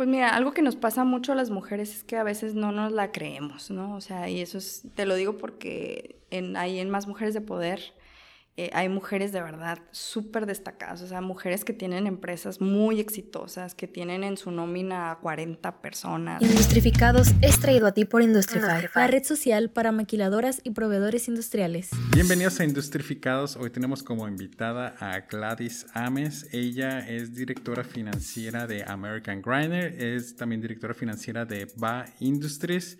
Pues mira, algo que nos pasa mucho a las mujeres es que a veces no nos la creemos, ¿no? O sea, y eso es, te lo digo porque en, hay en Más Mujeres de Poder eh, hay mujeres de verdad súper destacadas, o sea, mujeres que tienen empresas muy exitosas, que tienen en su nómina a 40 personas. Industrificados es traído a ti por Industrify, la red social para maquiladoras y proveedores industriales. Bienvenidos a Industrificados. Hoy tenemos como invitada a Gladys Ames. Ella es directora financiera de American Grinder, es también directora financiera de BA Industries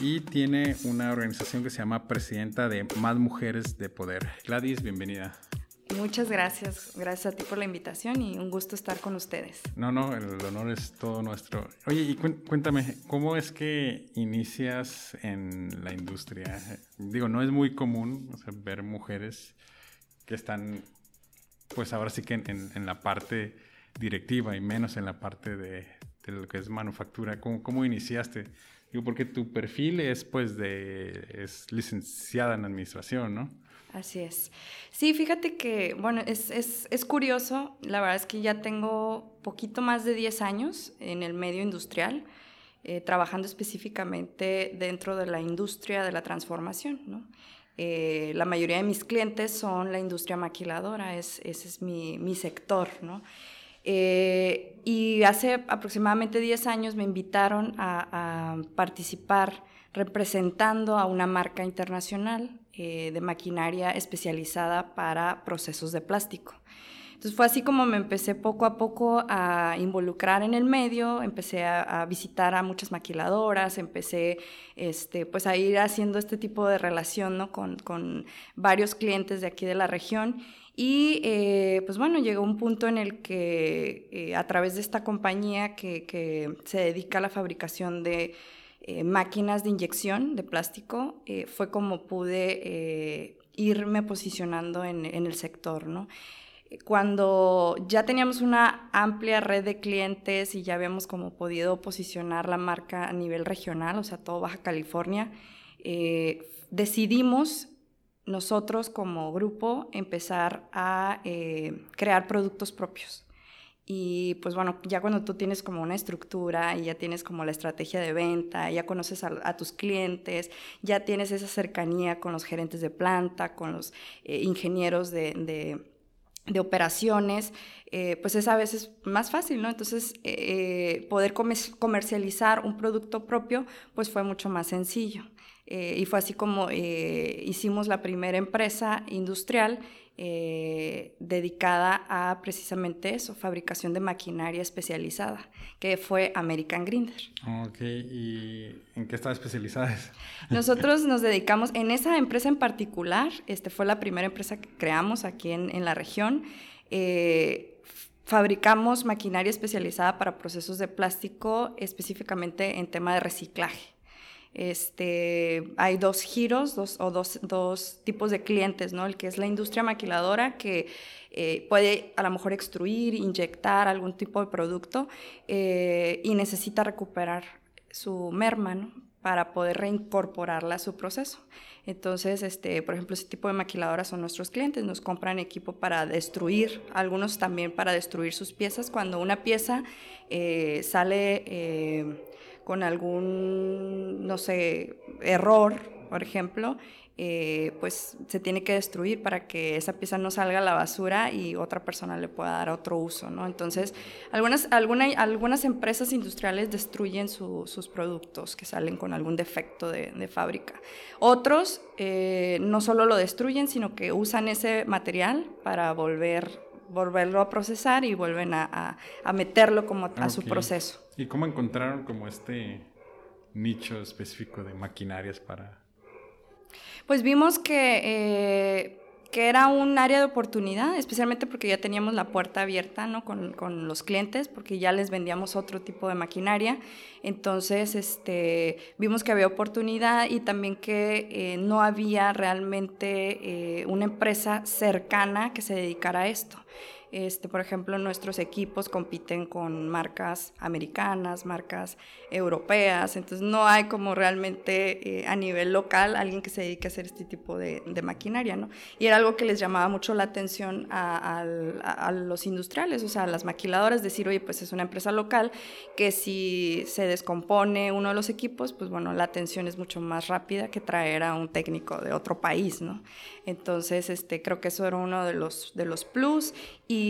y tiene una organización que se llama Presidenta de Más Mujeres de Poder. Gladys, bienvenida. Muchas gracias, gracias a ti por la invitación y un gusto estar con ustedes. No, no, el honor es todo nuestro. Oye, y cuéntame, ¿cómo es que inicias en la industria? Digo, no es muy común ver mujeres que están, pues ahora sí que en, la parte directiva y menos en la parte de, lo que es manufactura. ¿Cómo, cómo iniciaste? Digo, porque tu perfil es pues de, es licenciada en administración, ¿no? Así es. Sí, fíjate que, bueno, es, es, es, curioso, la verdad es que ya tengo poquito más de 10 años en el medio industrial, eh, trabajando específicamente dentro de la industria de la transformación, ¿no? Eh, la mayoría de mis clientes son la industria maquiladora, es, ese es mi, mi sector, ¿no? Eh, y hace aproximadamente 10 años me invitaron a, participar representando a una marca internacional eh, de maquinaria especializada para procesos de plástico. Entonces fue así como me empecé poco a poco a involucrar en el medio, empecé a, visitar a muchas maquiladoras, empecé este, pues a ir haciendo este tipo de relación ¿no? con, con varios clientes de aquí de la región y eh, pues bueno, llegó un punto en el que eh, a través de esta compañía que, se dedica a la fabricación de eh, máquinas de inyección de plástico, fue como pude irme posicionando en, en, el sector, ¿no? Cuando ya teníamos una amplia red de clientes y ya habíamos como podido posicionar la marca a nivel regional, o sea, todo Baja California, decidimos nosotros como grupo empezar a eh, crear productos propios. Y pues bueno, ya cuando tú tienes como una estructura y ya tienes como la estrategia de venta, ya conoces a, tus clientes, ya tienes esa cercanía con los gerentes de planta, con los eh, ingenieros de, operaciones, eh, pues es a veces más fácil, ¿no? Entonces, poder comercializar un producto propio, pues fue mucho más sencillo. Eh, y fue así como eh, hicimos la primera empresa industrial eh, dedicada a precisamente eso, fabricación de maquinaria especializada, que fue American Grinder. Ok, ¿y en qué estaba especializada? Nosotros nos dedicamos, en esa empresa en particular, este fue la primera empresa que creamos aquí en, en la región. fabricamos maquinaria especializada para procesos de plástico, específicamente en tema de reciclaje. Este, hay dos giros dos, o dos, dos, tipos de clientes, ¿no? El que es la industria maquiladora, que eh, puede a lo mejor extruir, inyectar algún tipo de producto eh, y necesita recuperar su merma, para poder reincorporarla a su proceso. Entonces, este, por ejemplo, ese tipo de maquiladoras son nuestros clientes, nos compran equipo para destruir, algunos también para destruir sus piezas. Cuando una pieza eh, sale con algún, no sé, error, por ejemplo, eh, pues se tiene que destruir para que esa pieza no salga a la basura y otra persona le pueda dar otro uso, ¿no? Entonces, algunas, algunas empresas industriales destruyen sus productos que salen con algún defecto de, fábrica. Otros eh, no solo lo destruyen, sino que usan ese material para volver volverlo a procesar y vuelven a, meterlo como a su proceso. ¿Y cómo encontraron como este nicho específico de maquinarias para...? Pues vimos que, eh, que era un área de oportunidad, especialmente porque ya teníamos la puerta abierta ¿no? con, con, los clientes, porque ya les vendíamos otro tipo de maquinaria. Entonces, este, vimos que había oportunidad y también que eh, no había realmente eh, una empresa cercana que se dedicara a esto. Este, por ejemplo, nuestros equipos compiten con marcas americanas, marcas europeas, entonces no hay como realmente eh, a nivel local alguien que se dedique a hacer este tipo de, maquinaria, ¿no? Y era algo que les llamaba mucho la atención a, los industriales, o sea, a las maquiladoras, decir, oye, pues es una empresa local que si se descompone uno de los equipos, pues bueno, la atención es mucho más rápida que traer a un técnico de otro país, ¿no? Entonces, este, creo que eso era uno de los, de los plus y,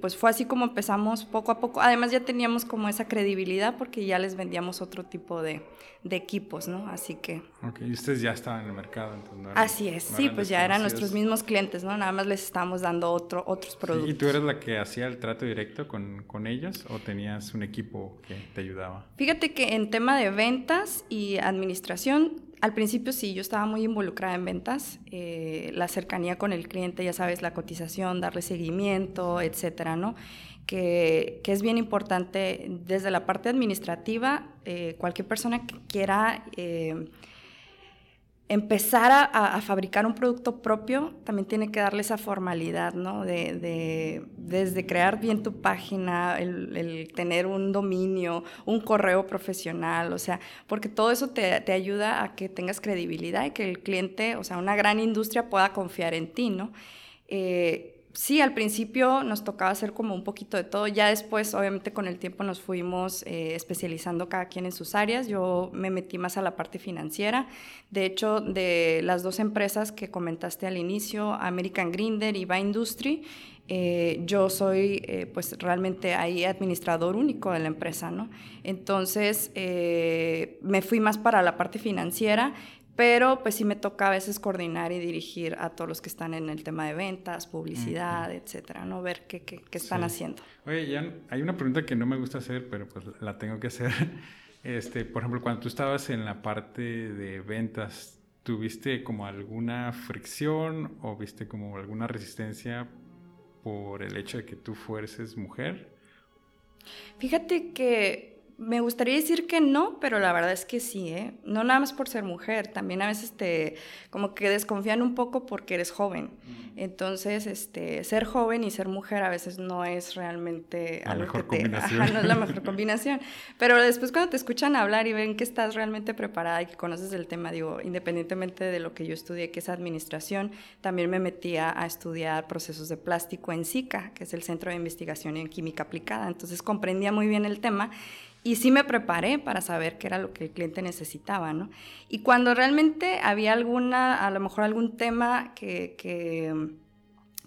pues fue así como empezamos poco a poco. Además ya teníamos como esa credibilidad porque ya les vendíamos otro tipo de, equipos, ¿no? Así que... Ok, y ustedes ya estaban en el mercado, entonces. así es, sí, pues ya eran nuestros mismos clientes, ¿no? Nada más les estábamos dando otro, otros productos. ¿Y tú eres la que hacía el trato directo con, con ellos o tenías un equipo que te ayudaba? Fíjate que en tema de ventas y administración al principio sí, yo estaba muy involucrada en ventas, eh, la cercanía con el cliente, ya sabes, la cotización, darle seguimiento, etcétera, ¿no? Que, es bien importante desde la parte administrativa, eh, cualquier persona que quiera eh, empezar a, fabricar un producto propio también tiene que darle esa formalidad, ¿no? De, desde crear bien tu página, el, tener un dominio, un correo profesional, o sea, porque todo eso te, ayuda a que tengas credibilidad y que el cliente, o sea, una gran industria pueda confiar en ti, ¿no? Eh, sí, al principio nos tocaba hacer como un poquito de todo. Ya después, obviamente, con el tiempo nos fuimos eh, especializando cada quien en sus áreas. Yo me metí más a la parte financiera. De hecho, de las dos empresas que comentaste al inicio, American Grinder y Va Industry, eh, yo soy eh, pues realmente ahí administrador único de la empresa, ¿no? Entonces me fui más para la parte financiera, pero pues sí me toca a veces coordinar y dirigir a todos los que están en el tema de ventas, publicidad, etcétera, ¿no? Ver qué, qué, qué están haciendo. Oye, Jan, hay una pregunta que no me gusta hacer, pero pues la tengo que hacer. Este, por ejemplo, cuando tú estabas en la parte de ventas, ¿tuviste como alguna fricción o viste como alguna resistencia por el hecho de que tú fueses mujer? Fíjate que me gustaría decir que no, pero la verdad es que sí, ¿eh? No nada más por ser mujer, también a veces te como que desconfían un poco porque eres joven. Entonces, este, ser joven y ser mujer a veces no es realmente la algo que te, ajá, no es la mejor combinación. Pero después cuando te escuchan hablar y ven que estás realmente preparada y que conoces el tema, digo, independientemente de lo que yo estudié, que es administración, también me metí a, estudiar procesos de plástico en SICA, que es el Centro de Investigación en Química Aplicada. Entonces comprendía muy bien el tema y sí me preparé para saber qué era lo que el cliente necesitaba, ¿no? Y cuando realmente había alguna, a lo mejor algún tema que, que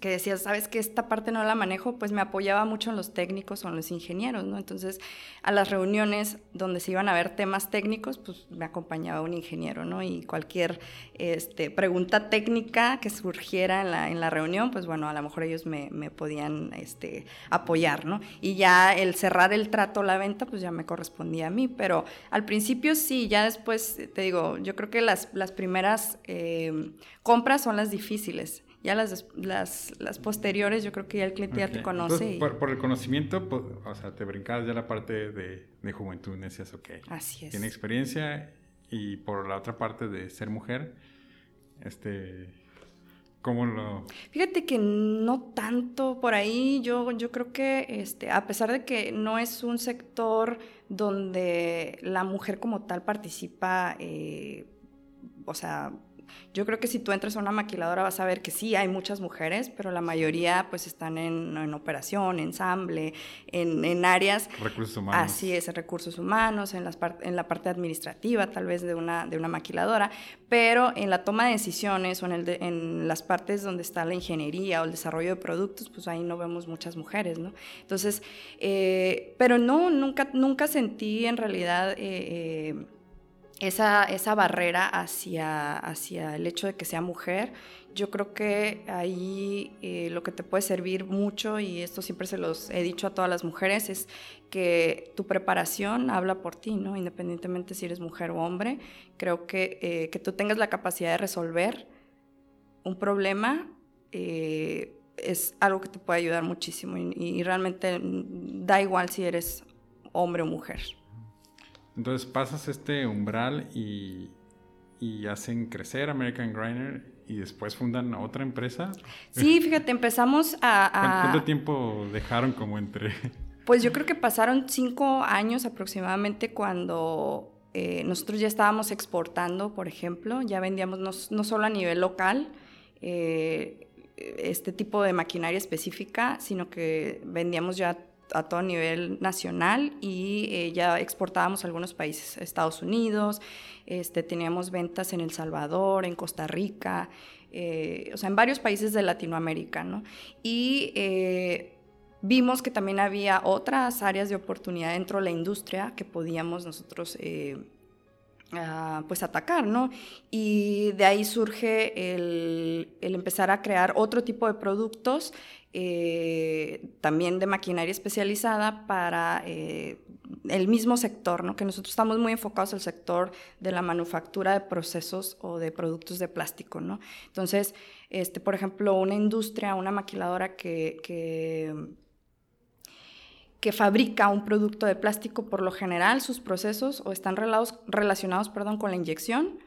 que decía, sabes que esta parte no la manejo, pues me apoyaba mucho en los técnicos o en los ingenieros, ¿no? Entonces, a las reuniones donde se iban a ver temas técnicos, pues me acompañaba un ingeniero, ¿no? Y cualquier este, pregunta técnica que surgiera en la, en la reunión, pues bueno, a lo mejor ellos me, me, podían este, apoyar, ¿no? Y ya el cerrar el trato, la venta, pues ya me correspondía a mí, pero al principio sí, ya después, te digo, yo creo que las, las primeras eh, compras son las difíciles ya las, las, las, posteriores, yo creo que ya el cliente ya te conoce. por, el conocimiento, pues, o sea, te brincabas ya la parte de, de juventud, decías, ok. Así es. Tiene experiencia y por la otra parte de ser mujer, este, ¿cómo lo...? Fíjate que no tanto por ahí, yo, yo creo que, este, a pesar de que no es un sector donde la mujer como tal participa, eh, o sea, yo creo que si tú entras a una maquiladora vas a ver que sí, hay muchas mujeres, pero la mayoría pues están en, en operación, ensamble, en, en, áreas... Recursos humanos. Así es, en recursos humanos, en, las en la parte administrativa tal vez de una, de una maquiladora, pero en la toma de decisiones o en, el en las partes donde está la ingeniería o el desarrollo de productos, pues ahí no vemos muchas mujeres, ¿no? Entonces, eh, pero no, nunca, nunca sentí en realidad... Eh, eh, esa, esa barrera hacia, hacia el hecho de que sea mujer, yo creo que ahí eh, lo que te puede servir mucho, y esto siempre se los he dicho a todas las mujeres, es que tu preparación habla por ti, ¿no? Independientemente si eres mujer o hombre, creo que eh, que tú tengas la capacidad de resolver un problema eh, es algo que te puede ayudar muchísimo y realmente da igual si eres hombre o mujer. Entonces pasas este umbral y, y hacen crecer American Griner y después fundan otra empresa. Sí, fíjate, empezamos a... ¿Cuánto tiempo dejaron como entre...? Pues yo creo que pasaron cinco años aproximadamente cuando eh, nosotros ya estábamos exportando, por ejemplo, ya vendíamos no, solo a nivel local eh, este tipo de maquinaria específica, sino que vendíamos ya a todo nivel nacional y eh, ya exportábamos a algunos países, Estados Unidos, este, teníamos ventas en El Salvador, en Costa Rica, eh, o sea, en varios países de Latinoamérica, ¿no? Y eh, vimos que también había otras áreas de oportunidad dentro de la industria que podíamos nosotros... pues atacar, ¿no? Y de ahí surge el, el, empezar a crear otro tipo de productos eh, también de maquinaria especializada para eh, el mismo sector, ¿no? que nosotros estamos muy enfocados al sector de la manufactura de procesos o de productos de plástico. ¿no? Entonces, este, por ejemplo, una industria, una maquiladora que, que fabrica un producto de plástico, por lo general sus procesos o están relacionados, perdón, con la inyección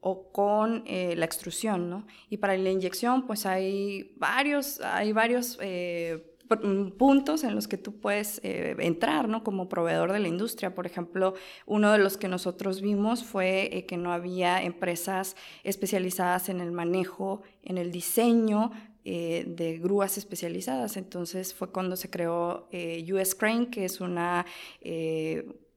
o con eh, la extrusión, ¿no? Y para la inyección, pues hay varios, hay varios eh, mm, puntos en los que tú puedes eh, entrar, ¿no? Como proveedor de la industria. Por ejemplo, uno de los que nosotros vimos fue que no había empresas especializadas en el manejo, en el diseño de grúas especializadas. Entonces fue cuando se creó US Crane, que es una,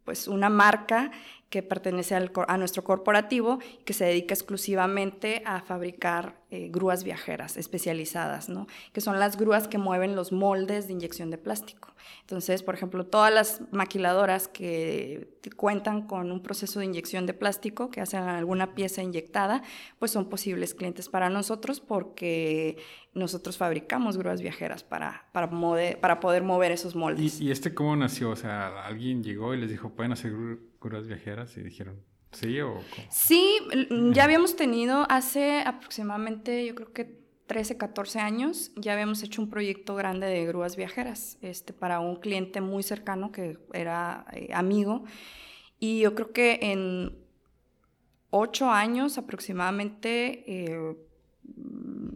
pues una marca que pertenece a nuestro corporativo, que se dedica exclusivamente a fabricar eh, grúas viajeras especializadas, ¿no? que son las grúas que mueven los moldes de inyección de plástico. Entonces, por ejemplo, todas las maquiladoras que cuentan con un proceso de inyección de plástico, que hacen alguna pieza inyectada, pues son posibles clientes para nosotros porque nosotros fabricamos grúas viajeras para, para, poder mover esos moldes. ¿Y, ¿Y, este cómo nació? O sea, alguien llegó y les dijo, pueden hacer viajeras y dijeron, ¿sí o Sí, ya habíamos tenido hace aproximadamente, yo creo que 13, 14 años, ya habíamos hecho un proyecto grande de grúas viajeras este, para un cliente muy cercano que era eh, amigo. Y yo creo que en ocho años aproximadamente eh,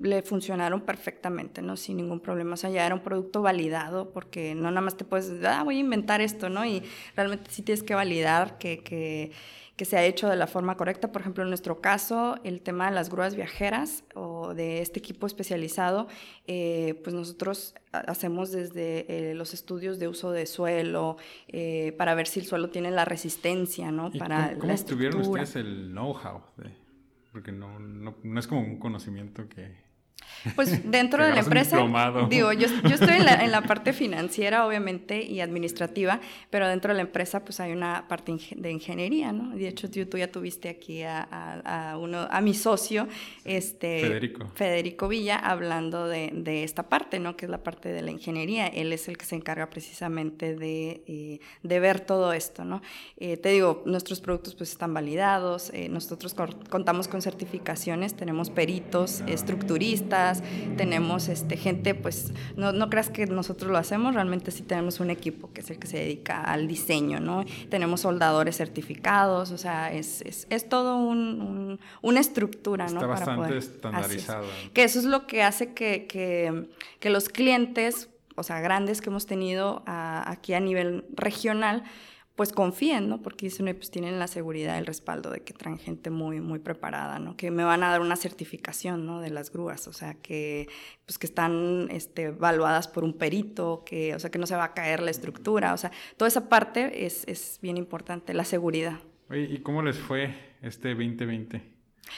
le funcionaron perfectamente, ¿no? Sin ningún problema. O sea, ya era un producto validado porque no nada más te puedes, ah, voy a inventar esto, ¿no? Y realmente sí tienes que validar que, que, que se ha hecho de la forma correcta. Por ejemplo, en nuestro caso, el tema de las grúas viajeras o de este equipo especializado, eh, pues nosotros hacemos desde eh, los estudios de uso de suelo eh, para ver si el suelo tiene la resistencia, ¿no? para ¿Cómo, cómo tuvieron ustedes el know-how? Porque no, no, no es como un conocimiento que pues dentro de la empresa, digo, yo, yo estoy en la, en la, parte financiera, obviamente, y administrativa, pero dentro de la empresa, pues hay una parte de ingeniería, ¿no? De hecho, tú, tú ya tuviste aquí a, a, uno, a mi socio, este, Federico. Federico Villa, hablando de, de, esta parte, ¿no? Que es la parte de la ingeniería. Él es el que se encarga precisamente de, eh, de ver todo esto, ¿no? Eh, te digo, nuestros productos pues están validados, eh, nosotros contamos con certificaciones, tenemos peritos, estructuristas, tenemos este, gente, pues no, no creas que nosotros lo hacemos, realmente sí tenemos un equipo que es el que se dedica al diseño, ¿no? Tenemos soldadores certificados, o sea, es, es, es todo un, una estructura, Está ¿no? bastante estandarizado. Que eso es lo que hace que, que, que los clientes, o sea, grandes que hemos tenido aquí a nivel regional, pues confíen, ¿no? Porque dicen, pues tienen la seguridad, el respaldo de que traen gente muy, muy preparada, ¿no? Que me van a dar una certificación, ¿no? De las grúas, o sea, que, pues que están este, evaluadas por un perito, que, o sea, que no se va a caer la estructura, o sea, toda esa parte es, es bien importante, la seguridad. Oye, ¿y cómo les fue este 2020?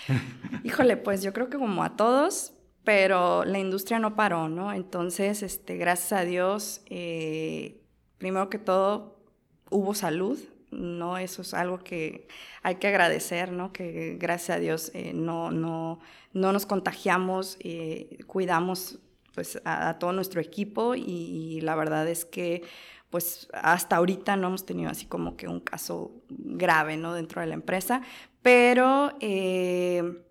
Híjole, pues yo creo que como a todos, pero la industria no paró, ¿no? Entonces, este, gracias a Dios, eh, primero que todo, hubo salud, ¿no? Eso es algo que hay que agradecer, ¿no? Que gracias a Dios eh, no, no, no nos contagiamos, eh, cuidamos pues a, todo nuestro equipo y, la verdad es que pues hasta ahorita no hemos tenido así como que un caso grave, ¿no? Dentro de la empresa, pero... Eh,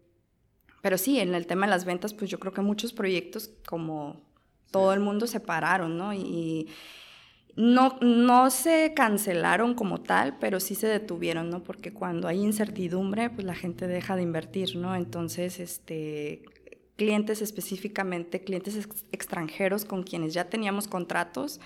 pero sí, en el tema de las ventas, pues yo creo que muchos proyectos, como todo el mundo, se pararon, ¿no? Y, no, no se cancelaron como tal, pero sí se detuvieron, ¿no? Porque cuando hay incertidumbre, pues la gente deja de invertir, ¿no? Entonces, este, clientes específicamente, clientes extranjeros con quienes ya teníamos contratos,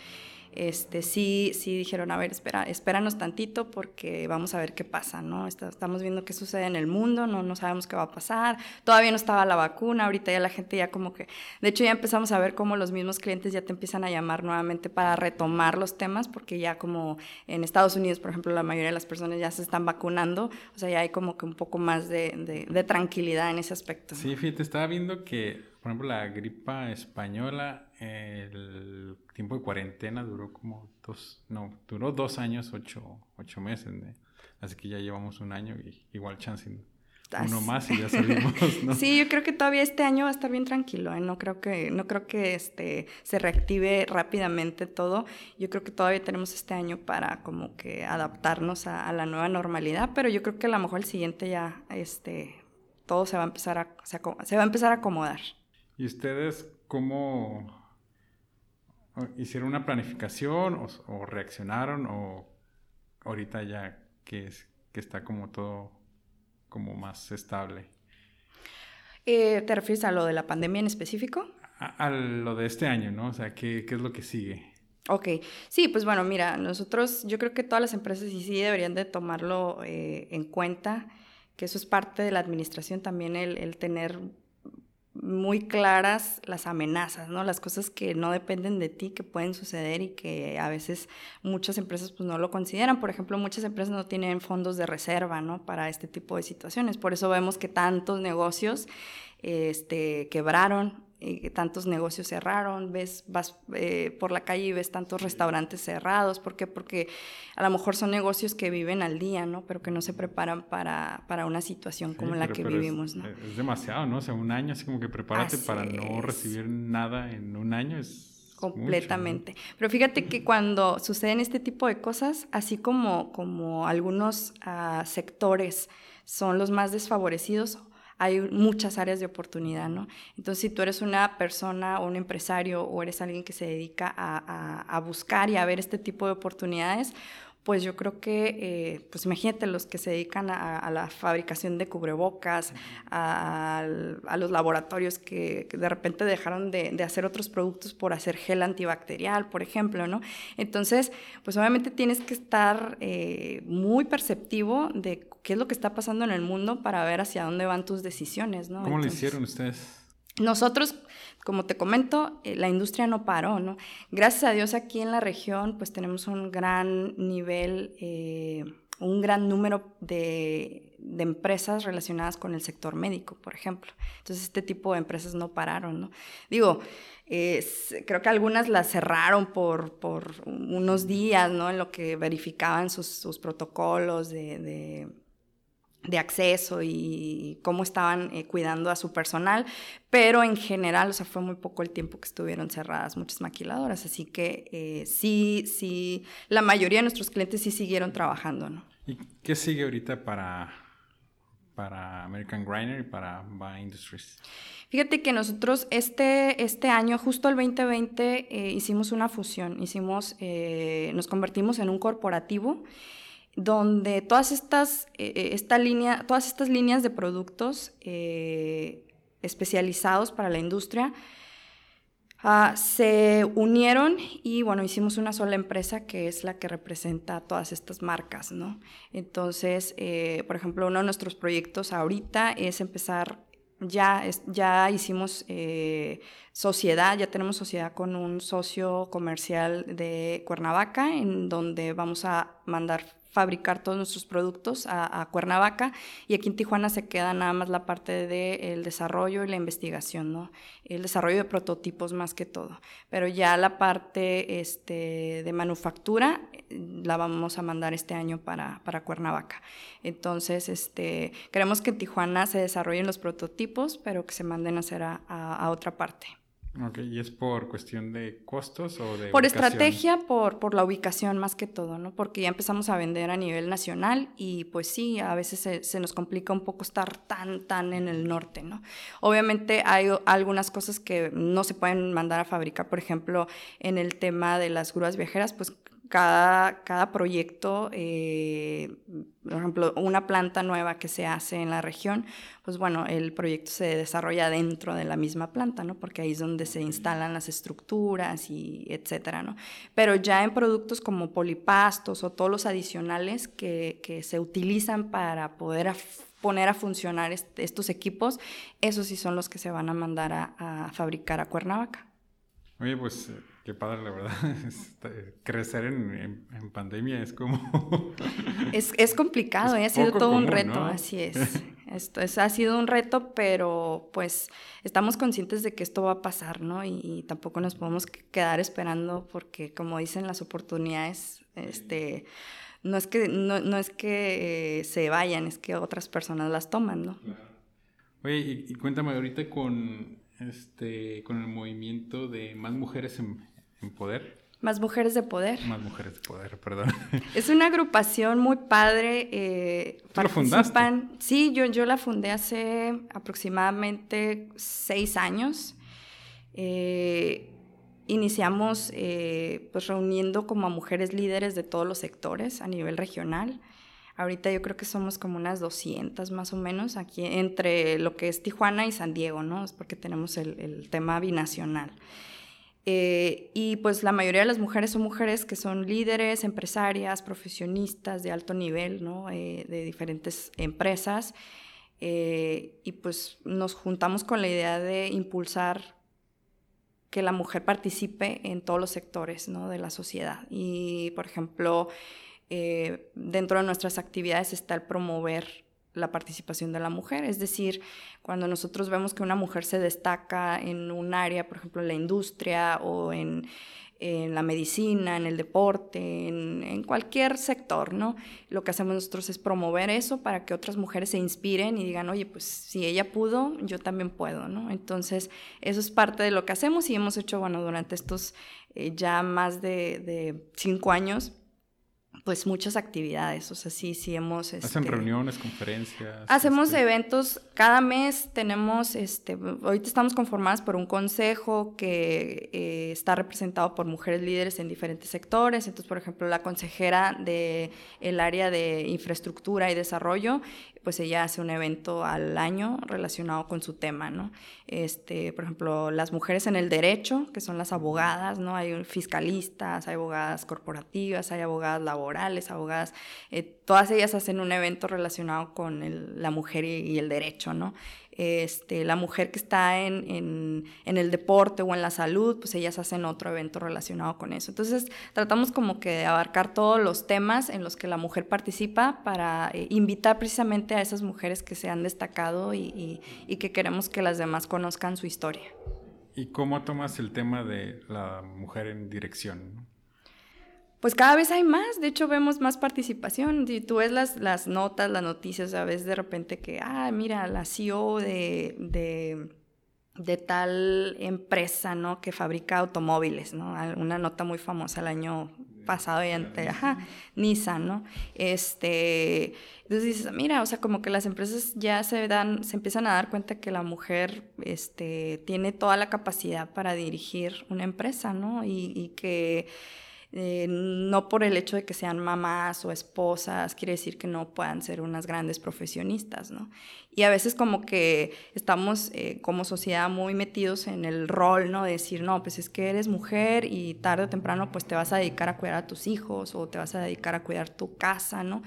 este, sí, sí dijeron, a ver, espera, espéranos tantito porque vamos a ver qué pasa, ¿no? Estamos viendo qué sucede en el mundo, no, no sabemos qué va a pasar, todavía no estaba la vacuna, ahorita ya la gente ya como que, de hecho ya empezamos a ver cómo los mismos clientes ya te empiezan a llamar nuevamente para retomar los temas, porque ya como en Estados Unidos, por ejemplo, la mayoría de las personas ya se están vacunando, o sea, ya hay como que un poco más de, de tranquilidad en ese aspecto. Sí, fíjate, estaba viendo que, por ejemplo, la gripa española, el tiempo de cuarentena duró como dos, no, duró dos años, ocho, ocho meses, así que ya llevamos un año y igual chance uno más y ya salimos, ¿no? Sí, yo creo que todavía este año va a estar bien tranquilo, ¿eh? no creo que, no creo que este, se reactive rápidamente todo, yo creo que todavía tenemos este año para como que adaptarnos a, la nueva normalidad, pero yo creo que a lo mejor el siguiente ya, este, todo se va a empezar a, se, se va a empezar a acomodar. ¿Y ustedes cómo hicieron una planificación o, reaccionaron o ahorita ya que, es, que está como todo como más estable? Eh, ¿Te refieres a lo de la pandemia en específico? A, lo de este año, ¿no? O sea, ¿qué, ¿qué, es lo que sigue? Ok, sí, pues bueno, mira, nosotros, yo creo que todas las empresas sí, sí deberían de tomarlo eh, en cuenta, que eso es parte de la administración también, el, el tener muy claras las amenazas, ¿no? Las cosas que no dependen de ti, que pueden suceder y que a veces muchas empresas pues no lo consideran. Por ejemplo, muchas empresas no tienen fondos de reserva, ¿no? Para este tipo de situaciones. Por eso vemos que tantos negocios este, quebraron eh, tantos negocios cerraron, ves, vas eh, por la calle y ves tantos restaurantes cerrados. ¿Por qué? Porque a lo mejor son negocios que viven al día, ¿no? Pero que no se preparan para, para una situación como la que vivimos, es, ¿no? Es demasiado, ¿no? O sea, un año, así como que prepárate para no recibir nada en un año es... Completamente. Pero fíjate que cuando suceden este tipo de cosas, así como, como algunos uh, sectores son los más desfavorecidos, hay muchas áreas de oportunidad, ¿no? Entonces, si tú eres una persona o un empresario o eres alguien que se dedica a, buscar y a ver este tipo de oportunidades, pues yo creo que, eh, pues imagínate los que se dedican a, la fabricación de cubrebocas, a, los laboratorios que, de repente dejaron de, hacer otros productos por hacer gel antibacterial, por ejemplo, ¿no? Entonces, pues obviamente tienes que estar eh, muy perceptivo de qué es lo que está pasando en el mundo para ver hacia dónde van tus decisiones, ¿no? ¿Cómo lo hicieron ustedes? Nosotros, como te comento, eh, la industria no paró, ¿no? Gracias a Dios aquí en la región, pues tenemos un gran nivel, eh, un gran número de, de, empresas relacionadas con el sector médico, por ejemplo. Entonces, este tipo de empresas no pararon, ¿no? Digo, creo que algunas las cerraron por, por, unos días, ¿no? En lo que verificaban sus, sus protocolos de de acceso y cómo estaban eh, cuidando a su personal, pero en general, o sea, fue muy poco el tiempo que estuvieron cerradas muchas maquiladoras, así que eh, sí, sí, la mayoría de nuestros clientes sí siguieron trabajando, ¿no? ¿Y qué sigue ahorita para, para American Griner y para Ba Industries? Fíjate que nosotros este, este año, justo el 2020, eh, hicimos una fusión, hicimos, nos convertimos en un corporativo donde todas estas, eh, eh, esta línea, todas estas líneas de productos eh, especializados para la industria ah, se unieron y bueno, hicimos una sola empresa que es la que representa todas estas marcas, ¿no? Entonces, por ejemplo, uno de nuestros proyectos ahorita es empezar ya, ya hicimos sociedad, ya tenemos sociedad con un socio comercial de Cuernavaca, en donde vamos a mandar fabricar todos nuestros productos a, Cuernavaca y aquí en Tijuana se queda nada más la parte del desarrollo y la investigación, ¿no? El desarrollo de prototipos más que todo. Pero ya la parte este, de manufactura eh, la vamos a mandar este año para, para Cuernavaca. Entonces, este, queremos que en Tijuana se desarrollen los prototipos, pero que se manden a hacer a otra parte. Ok, ¿y es por cuestión de costos o de Por estrategia, por, por la ubicación más que todo, ¿no? Porque ya empezamos a vender a nivel nacional y pues sí, a veces se, se, nos complica un poco estar tan, tan en el norte, ¿no? Obviamente hay algunas cosas que no se pueden mandar a fabricar, por ejemplo, en el tema de las grúas viajeras, pues cada, cada proyecto, eh, por ejemplo, una planta nueva que se hace en la región, pues bueno, el proyecto se desarrolla dentro de la misma planta, ¿no? Porque ahí es donde se instalan las estructuras y etcétera, ¿no? Pero ya en productos como polipastos o todos los adicionales que, que se utilizan para poder poner a funcionar estos equipos, esos sí son los que se van a mandar a, a fabricar a Cuernavaca. Oye, pues Qué padre, la verdad. Este, crecer en, en, pandemia es como... es, es, complicado, ¿eh? ha sido todo un reto, así es. Esto es, ha sido un reto, pero pues estamos conscientes de que esto va a pasar, ¿no? Y, tampoco nos podemos quedar esperando porque, como dicen, las oportunidades, este, no es que, no, no es que eh, se vayan, es que otras personas las toman, ¿no? Oye, y, y cuéntame ahorita con, este, con el movimiento de más mujeres en, en poder. Más mujeres de poder. Más mujeres de poder, perdón. Es una agrupación muy padre. Eh, ¿Tú la fundaste? Sí, yo, yo la fundé hace aproximadamente seis años. Eh, iniciamos eh, pues reuniendo como a mujeres líderes de todos los sectores a nivel regional. Ahorita yo creo que somos como unas 200 más o menos aquí entre lo que es Tijuana y San Diego, ¿no? Es porque tenemos el, el tema binacional. Eh, y pues la mayoría de las mujeres son mujeres que son líderes, empresarias, profesionistas de alto nivel, ¿no? Eh, de diferentes empresas. Eh, y pues nos juntamos con la idea de impulsar que la mujer participe en todos los sectores ¿no? de la sociedad. Y, por ejemplo, dentro de nuestras actividades está el promover la participación de la mujer. Es decir, cuando nosotros vemos que una mujer se destaca en un área, por ejemplo, en la industria o en, la medicina, en el deporte, en, cualquier sector, ¿no? Lo que hacemos nosotros es promover eso para que otras mujeres se inspiren y digan, oye, pues si ella pudo, yo también puedo, ¿no? Entonces, eso es parte de lo que hacemos y hemos hecho, bueno, durante estos eh, ya más de, de cinco años, pues muchas actividades, o sea, sí, sí hemos... Hacen este, reuniones, conferencias. Hacemos este eventos, cada mes tenemos, este, ahorita estamos conformadas por un consejo que eh, está representado por mujeres líderes en diferentes sectores, entonces, por ejemplo, la consejera del el área de infraestructura y desarrollo pues ella hace un evento al año relacionado con su tema, ¿no? Este, por ejemplo, las mujeres en el derecho, que son las abogadas, ¿no? Hay fiscalistas, hay abogadas corporativas, hay abogadas laborales, abogadas, eh, todas ellas hacen un evento relacionado con la mujer y, el derecho, ¿no? Este, la mujer que está en, el deporte o en la salud, pues ellas hacen otro evento relacionado con eso. Entonces, tratamos como que de abarcar todos los temas en los que la mujer participa para eh, invitar precisamente a esas mujeres que se han destacado y, que queremos que las demás conozcan su historia. ¿Y cómo tomas el tema de la mujer en dirección? Pues cada vez hay más, de hecho vemos más participación. Si tú ves las, las notas, las noticias, a veces de repente que, ah, mira, la CEO de, de, de, tal empresa, ¿no? Que fabrica automóviles, ¿no? Una nota muy famosa el año pasado y ante, ajá, Nissan, ¿no? Este, entonces dices, mira, o sea, como que las empresas ya se dan, se empiezan a dar cuenta que la mujer, este, tiene toda la capacidad para dirigir una empresa, ¿no? y, y que eh, no por el hecho de que sean mamás o esposas, quiere decir que no puedan ser unas grandes profesionistas, ¿no? Y a veces como que estamos eh, como sociedad muy metidos en el rol, ¿no? De decir, no, pues es que eres mujer y tarde o temprano pues te vas a dedicar a cuidar a tus hijos o te vas a dedicar a cuidar tu casa, ¿no?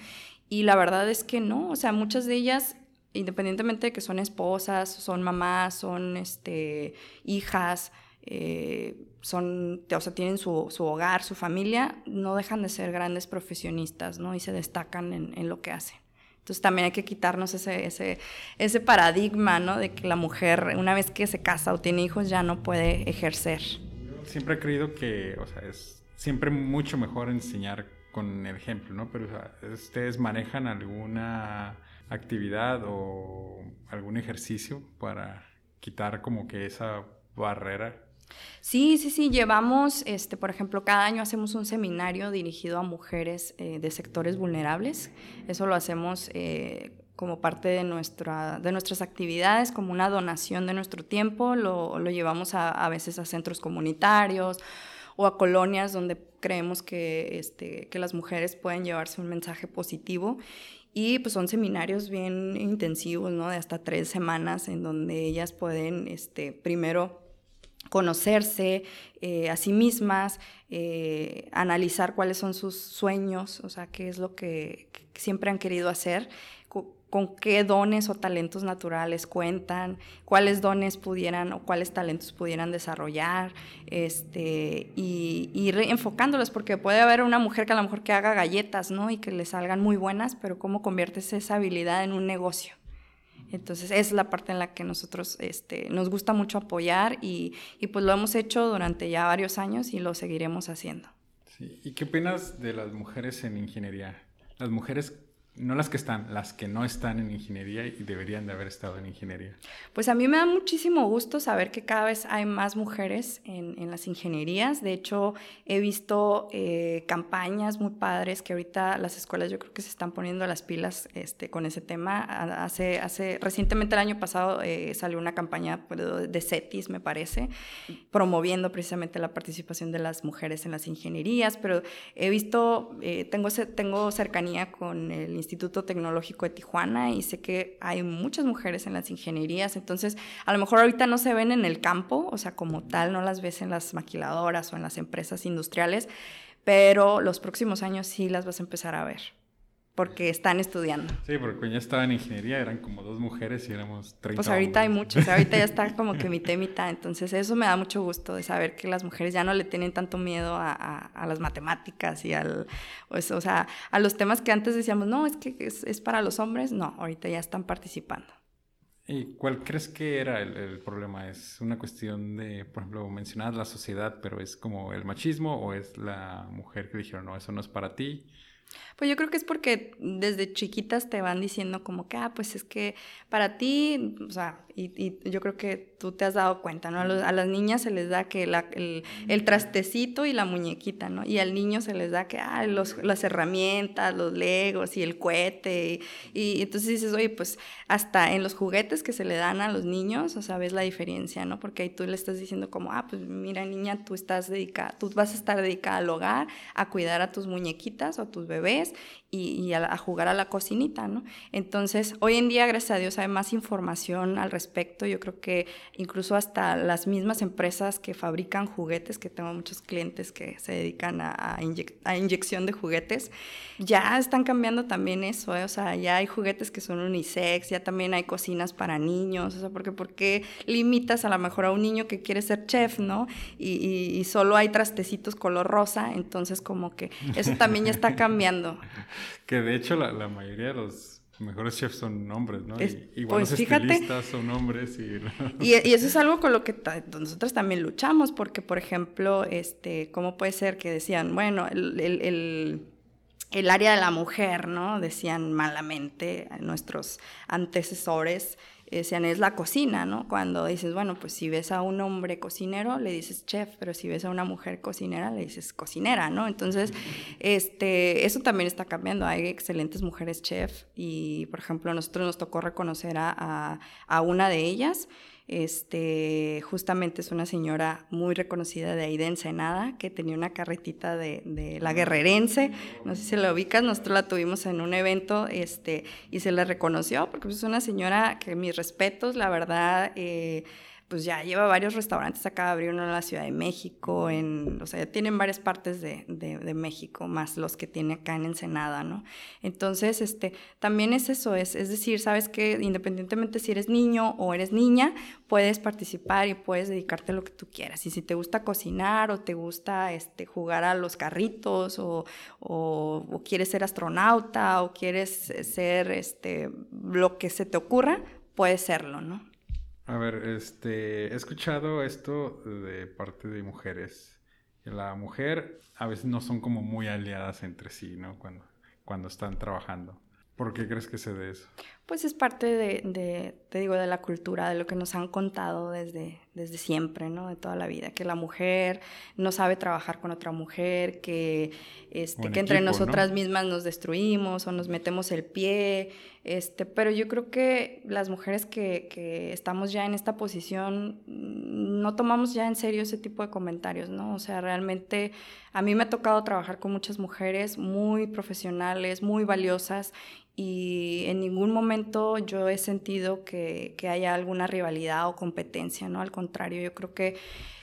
Y la verdad es que no, o sea, muchas de ellas independientemente de que son esposas, son mamás, son este, hijas, eh, son, o sea, tienen su, hogar, su familia, no dejan de ser grandes profesionistas, ¿no? Y se destacan en, lo que hacen. Entonces también hay que quitarnos ese, ese, ese paradigma, ¿no? De que la mujer, una vez que se casa o tiene hijos, ya no puede ejercer. Siempre he creído que, o sea, es siempre mucho mejor enseñar con el ejemplo, ¿no? Pero, ¿ustedes manejan alguna actividad o algún ejercicio para quitar como que esa barrera Sí, sí, sí, llevamos, este, por ejemplo, cada año hacemos un seminario dirigido a mujeres eh, de sectores vulnerables. Eso lo hacemos eh, como parte de, nuestra, de nuestras actividades, como una donación de nuestro tiempo. Lo, lo llevamos a, a veces a centros comunitarios o a colonias donde creemos que, este, que las mujeres pueden llevarse un mensaje positivo. Y pues son seminarios bien intensivos, ¿no? De hasta tres semanas en donde ellas pueden, este, primero conocerse eh, a sí mismas, eh, analizar cuáles son sus sueños, o sea, qué es lo que, siempre han querido hacer, con qué dones o talentos naturales cuentan, cuáles dones pudieran o cuáles talentos pudieran desarrollar, este, y, enfocándolos, porque puede haber una mujer que a lo mejor que haga galletas, ¿no? Y que le salgan muy buenas, pero cómo conviertes esa habilidad en un negocio. Entonces, es la parte en la que nosotros este, nos gusta mucho apoyar y, y, pues lo hemos hecho durante ya varios años y lo seguiremos haciendo. ¿Y qué opinas de las mujeres en ingeniería? Las mujeres no las que están, las que no están en ingeniería y deberían de haber estado en ingeniería. Pues a mí me da muchísimo gusto saber que cada vez hay más mujeres en, las ingenierías. De hecho, he visto eh, campañas muy padres que ahorita las escuelas yo creo que se están poniendo las pilas este, con ese tema. Hace, hace, recientemente el año pasado eh, salió una campaña de CETIS, me parece, promoviendo precisamente la participación de las mujeres en las ingenierías, pero he visto, eh, tengo, tengo cercanía con el Instituto Tecnológico de Tijuana y sé que hay muchas mujeres en las ingenierías, entonces a lo mejor ahorita no se ven en el campo, o sea, como tal, no las ves en las maquiladoras o en las empresas industriales, pero los próximos años sí las vas a empezar a ver porque están estudiando. Sí, porque cuando ya estaba en ingeniería eran como dos mujeres y éramos 30 Pues ahorita hay muchos, ahorita ya está como que mitad y mitad, entonces eso me da mucho gusto de saber que las mujeres ya no le tienen tanto miedo a, a, las matemáticas y al, pues, o sea, a los temas que antes decíamos, no, es que es, es, para los hombres, no, ahorita ya están participando. ¿Y cuál crees que era el, el problema? ¿Es una cuestión de, por ejemplo, mencionar la sociedad, pero es como el machismo o es la mujer que dijeron, no, eso no es para ti? Pues yo creo que es porque desde chiquitas te van diciendo como que, ah, pues es que para ti, o sea, y, yo creo que tú te has dado cuenta, ¿no? A, las niñas se les da que el, trastecito y la muñequita, ¿no? Y al niño se les da que, ah, las herramientas, los legos y el cohete. Y, entonces dices, oye, pues hasta en los juguetes que se le dan a los niños, o sea, ves la diferencia, ¿no? Porque ahí tú le estás diciendo como, ah, pues mira, niña, tú estás dedicada, tú vas a estar dedicada al hogar, a cuidar a tus muñequitas o a tus bebés y, a, jugar a la cocinita, ¿no? Entonces, hoy en día, gracias a Dios, hay más información al respecto. Yo creo que incluso hasta las mismas empresas que fabrican juguetes, que tengo muchos clientes que se dedican a, inyección de juguetes, ya están cambiando también eso, ¿eh? O sea, ya hay juguetes que son unisex, ya también hay cocinas para niños, o sea, porque ¿por qué limitas a lo mejor a un niño que quiere ser chef, ¿no? Y, y solo hay trastecitos color rosa, entonces como que eso también ya está cambiando. que de hecho la, la, mayoría de los mejores chefs son hombres, ¿no? igual pues los estilistas son hombres y... y... y... eso es algo con lo que nosotros también luchamos, porque por ejemplo, este, ¿cómo puede ser que decían, bueno, el, el, el el área de la mujer, ¿no? Decían malamente nuestros antecesores, es la cocina, ¿no? Cuando dices, bueno, pues si ves a un hombre cocinero, le dices chef, pero si ves a una mujer cocinera, le dices cocinera, ¿no? Entonces, este, eso también está cambiando. Hay excelentes mujeres chef y, por ejemplo, a nosotros nos tocó reconocer a, a una de ellas este, justamente es una señora muy reconocida de ahí de Ensenada, que tenía una carretita de, la guerrerense, no sé si la ubicas, nosotros la tuvimos en un evento este, y se la reconoció, porque es una señora que mis respetos, la verdad, eh, pues ya lleva varios restaurantes acá, abrió uno en la Ciudad de México, en, o sea, tienen varias partes de, de, México, más los que tiene acá en Ensenada, ¿no? Entonces, este, también es eso, es, es decir, sabes que independientemente si eres niño o eres niña, puedes participar y puedes dedicarte a lo que tú quieras. Y si te gusta cocinar o te gusta este, jugar a los carritos o, o, o quieres ser astronauta o quieres ser este, lo que se te ocurra, puedes serlo, ¿no? A ver, este, he escuchado esto de parte de mujeres. La mujer a veces no son como muy aliadas entre sí, ¿no? Cuando, cuando están trabajando. ¿Por qué crees que se dé eso? Pues es parte de, te digo, de la cultura, de lo que nos han contado desde, desde siempre, ¿no? De toda la vida, que la mujer no sabe trabajar con otra mujer, que, este, que entre nosotras mismas nos destruimos o nos metemos el pie, este, pero yo creo que las mujeres que, estamos ya en esta posición no tomamos ya en serio ese tipo de comentarios, ¿no? O sea, realmente a mí me ha tocado trabajar con muchas mujeres muy profesionales, muy valiosas y en ningún momento yo he sentido que, que, haya alguna rivalidad o competencia, ¿no? Al contrario, yo creo que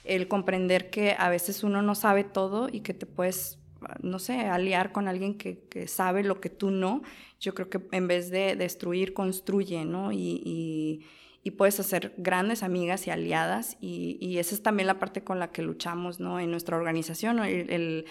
el comprender que a veces uno no sabe todo y que te puedes, no sé, aliar con alguien que, que sabe lo que tú no, yo creo que en vez de destruir, construye, ¿no? Y, y, puedes hacer grandes amigas y aliadas y, y, esa es también la parte con la que luchamos, ¿no? En nuestra organización, el, el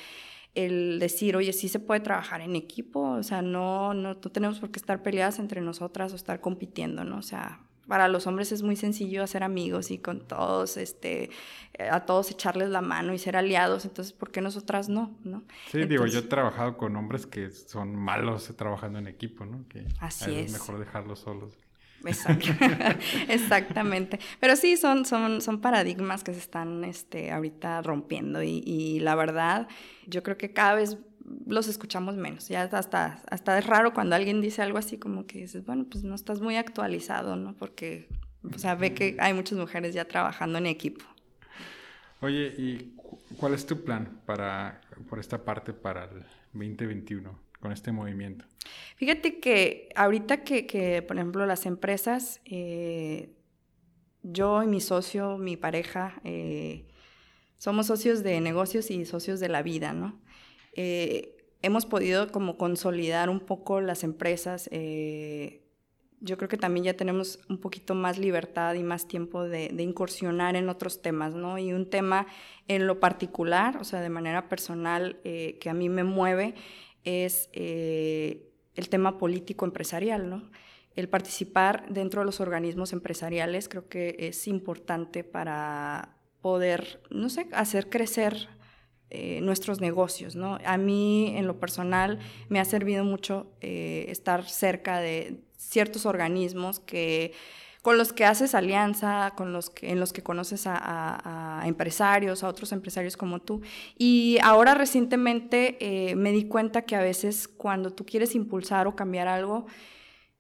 el decir, oye, sí se puede trabajar en equipo, o sea, no, no, tenemos por qué estar peleadas entre nosotras o estar compitiendo, ¿no? O sea, para los hombres es muy sencillo hacer amigos y con todos, este, eh, a todos echarles la mano y ser aliados, entonces, ¿por qué nosotras no? ¿no? Sí, digo, yo he trabajado con hombres que son malos trabajando en equipo, ¿no? Que así es. Mejor dejarlos solos. Exactamente. Pero sí, son, son, son paradigmas que se están este, ahorita rompiendo y, la verdad, yo creo que cada vez los escuchamos menos. Ya hasta, hasta es raro cuando alguien dice algo así como que dices, bueno, pues no estás muy actualizado, ¿no? Porque, o sea, ve que hay muchas mujeres ya trabajando en equipo. Oye, ¿y cuál es tu plan para, por esta parte para el 2021? con este movimiento? Fíjate que ahorita que, por ejemplo, las empresas, eh, yo y mi socio, mi pareja, eh, somos socios de negocios y socios de la vida, ¿no? Eh, hemos podido como consolidar un poco las empresas. yo creo que también ya tenemos un poquito más libertad y más tiempo de, de, incursionar en otros temas, ¿no? Y un tema en lo particular, o sea, de manera personal, que a mí me mueve, es eh, el tema político empresarial, ¿no? El participar dentro de los organismos empresariales creo que es importante para poder, no sé, hacer crecer eh, nuestros negocios, ¿no? A mí, en lo personal, me ha servido mucho eh, estar cerca de ciertos organismos que con los que haces alianza, con los que, en los que conoces a, empresarios, a otros empresarios como tú. Y ahora recientemente eh, me di cuenta que a veces cuando tú quieres impulsar o cambiar algo,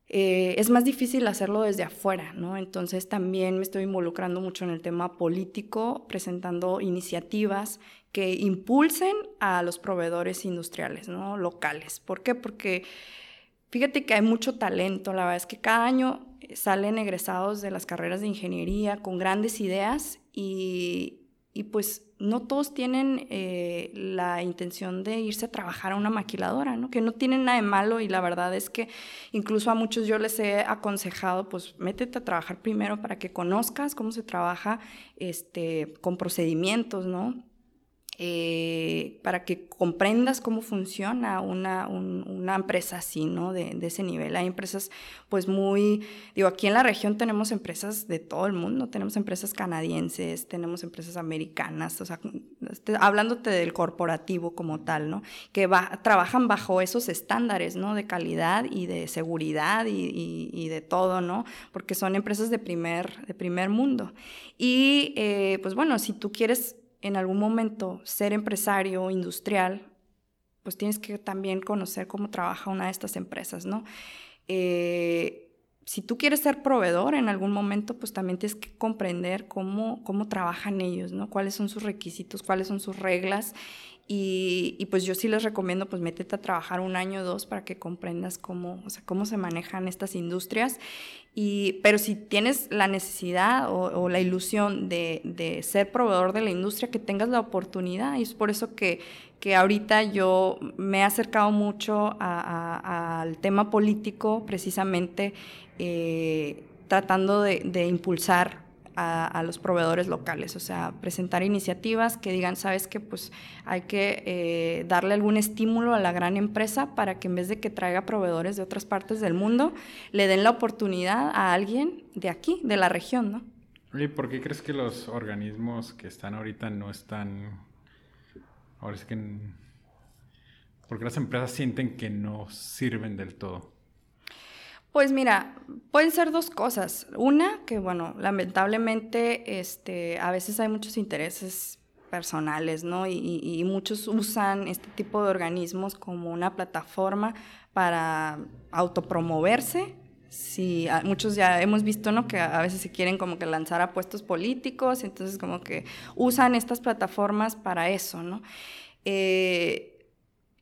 es más difícil hacerlo desde afuera, ¿no? Entonces también me estoy involucrando mucho en el tema político, presentando iniciativas que impulsen a los proveedores industriales, ¿no? Locales. ¿Por qué? Porque fíjate que hay mucho talento, la verdad es que cada año salen egresados de las carreras de ingeniería con grandes ideas y, pues no todos tienen eh, la intención de irse a trabajar a una maquiladora, ¿no? Que no tienen nada de malo y la verdad es que incluso a muchos yo les he aconsejado, pues métete a trabajar primero para que conozcas cómo se trabaja este, con procedimientos, ¿no? Eh, para que comprendas cómo funciona una, una empresa así, ¿no? De, de, ese nivel. Hay empresas, pues muy, digo, aquí en la región tenemos empresas de todo el mundo, tenemos empresas canadienses, tenemos empresas americanas, o sea, este, hablándote del corporativo como tal, ¿no? Que va, trabajan bajo esos estándares, ¿no? De calidad y de seguridad y, y, y de todo, ¿no? Porque son empresas de primer, de primer mundo. Y, eh, pues bueno, si tú quieres en algún momento ser empresario industrial, pues tienes que también conocer cómo trabaja una de estas empresas, ¿no? Eh, si tú quieres ser proveedor en algún momento, pues también tienes que comprender cómo, cómo trabajan ellos, ¿no? Cuáles son sus requisitos, cuáles son sus reglas. Y, y, pues yo sí les recomiendo, pues métete a trabajar un año o dos para que comprendas cómo, o sea, cómo se manejan estas industrias pero si tienes la necesidad o, la ilusión de, ser proveedor de la industria, que tengas la oportunidad. Y es por eso que, que ahorita yo me he acercado mucho al tema político, precisamente eh, tratando de impulsar a, los proveedores locales, o sea, presentar iniciativas que digan, sabes que pues hay que eh, darle algún estímulo a la gran empresa para que en vez de que traiga proveedores de otras partes del mundo, le den la oportunidad a alguien de aquí, de la región, ¿no? ¿Y por qué crees que los organismos que están ahorita no están... Ahora es que... Porque las empresas sienten que no sirven del todo. Pues mira, pueden ser dos cosas. Una, que bueno, lamentablemente este, a veces hay muchos intereses personales, ¿no? Y, muchos usan este tipo de organismos como una plataforma para autopromoverse. Sí, muchos ya hemos visto, ¿no? Que a veces se quieren como que lanzar a puestos políticos, entonces como que usan estas plataformas para eso, ¿no? Eh,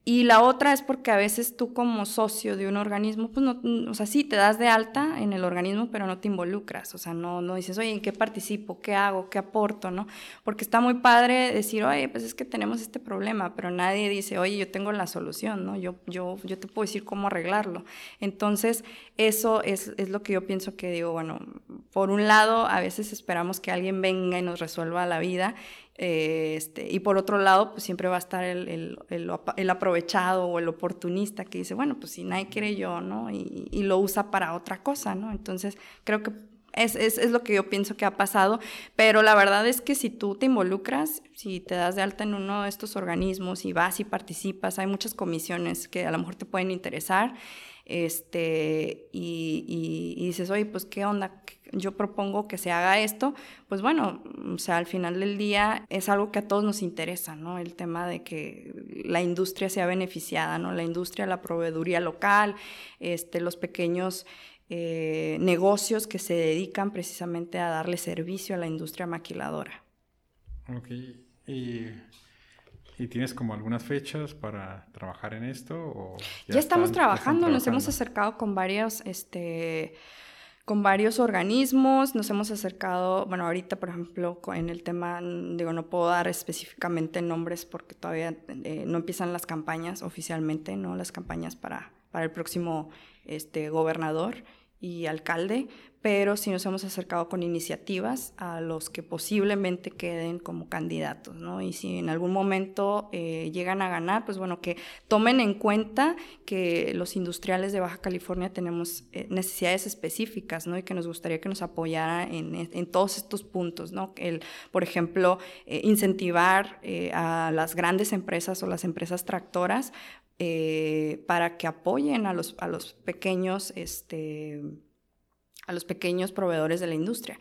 y la otra es porque a veces tú como socio de un organismo, pues no, o sea, sí, te das de alta en el organismo, pero no te involucras, o sea, no, no dices, oye, ¿en qué participo? ¿Qué hago? ¿Qué aporto? ¿No? Porque está muy padre decir, oye, pues es que tenemos este problema, pero nadie dice, oye, yo tengo la solución, ¿no? Yo, yo, yo te puedo decir cómo arreglarlo. Entonces, eso es, es lo que yo pienso que digo, bueno, por un lado, a veces esperamos que alguien venga y nos resuelva la vida eh, este, y por otro lado, pues siempre va a estar el, el, el, aprovechado o el oportunista que dice, bueno, pues si nadie quiere yo, ¿no? Y, y lo usa para otra cosa, ¿no? Entonces, creo que es, es, es, lo que yo pienso que ha pasado, pero la verdad es que si tú te involucras, si te das de alta en uno de estos organismos y vas y participas, hay muchas comisiones que a lo mejor te pueden interesar, este, y, y dices, oye, pues qué onda, yo propongo que se haga esto, pues bueno, o sea, al final del día es algo que a todos nos interesa, ¿no? El tema de que la industria sea beneficiada, ¿no? La industria, la proveeduría local, este, los pequeños eh, negocios que se dedican precisamente a darle servicio a la industria maquiladora. Ok, y, tienes como algunas fechas para trabajar en esto? ya, estamos trabajando, nos hemos acercado con varios, este con varios organismos, nos hemos acercado, bueno, ahorita por ejemplo en el tema, digo, no puedo dar específicamente nombres porque todavía eh, no empiezan las campañas oficialmente, ¿no? Las campañas para, para el próximo este, gobernador y alcalde, pero sí nos hemos acercado con iniciativas a los que posiblemente queden como candidatos, ¿no? Y si en algún momento eh, llegan a ganar, pues bueno, que tomen en cuenta que los industriales de Baja California tenemos eh, necesidades específicas, ¿no? Y que nos gustaría que nos apoyara en, en todos estos puntos, ¿no? Por ejemplo, eh, incentivar a las grandes empresas o las empresas tractoras para que apoyen a los, a los pequeños, este, a los pequeños proveedores de la industria.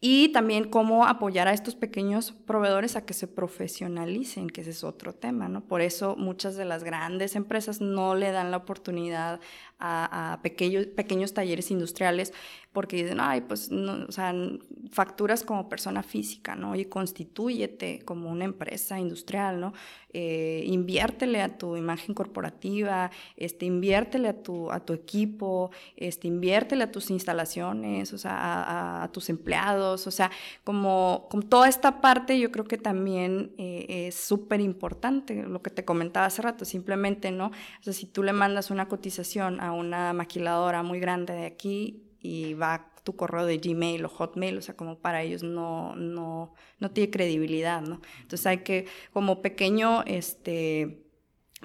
Y también cómo apoyar a estos pequeños proveedores a que se profesionalicen, que ese es otro tema, ¿no? Por eso muchas de las grandes empresas no le dan la oportunidad a, pequeños, pequeños talleres industriales porque dicen, ay, pues, no, o facturas como persona física, ¿no? Y constitúyete como una empresa industrial, ¿no? Eh, inviértele a tu imagen corporativa, este, inviértele a tu, a tu equipo, este, inviértele a tus instalaciones, o sea, a, tus empleados, o sea, como, como, toda esta parte yo creo que también eh, es súper importante, lo que te comentaba hace rato, simplemente, ¿no? O sea, si tú le mandas una cotización a una maquiladora muy grande de aquí, y va tu correo de Gmail o Hotmail, o sea, como para ellos no, no, no tiene credibilidad, ¿no? Entonces hay que, como pequeño este,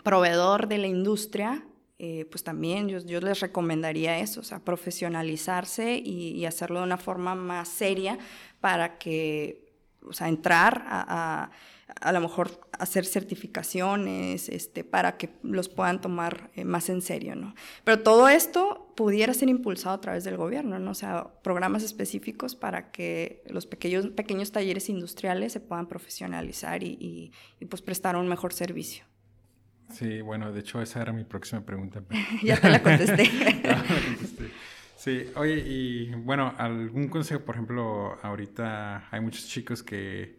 proveedor de la industria, eh, pues también yo, yo, les recomendaría eso, o sea, profesionalizarse y, hacerlo de una forma más seria para que, o sea, entrar a a lo mejor hacer certificaciones este, para que los puedan tomar eh, más en serio, ¿no? Pero todo esto pudiera ser impulsado a través del gobierno, ¿no? O sea, programas específicos para que los pequeños, pequeños talleres industriales se puedan profesionalizar y, y, pues prestar un mejor servicio. Sí, bueno, de hecho esa era mi próxima pregunta. ya te la contesté. Sí, oye, y bueno, algún consejo, por ejemplo, ahorita hay muchos chicos que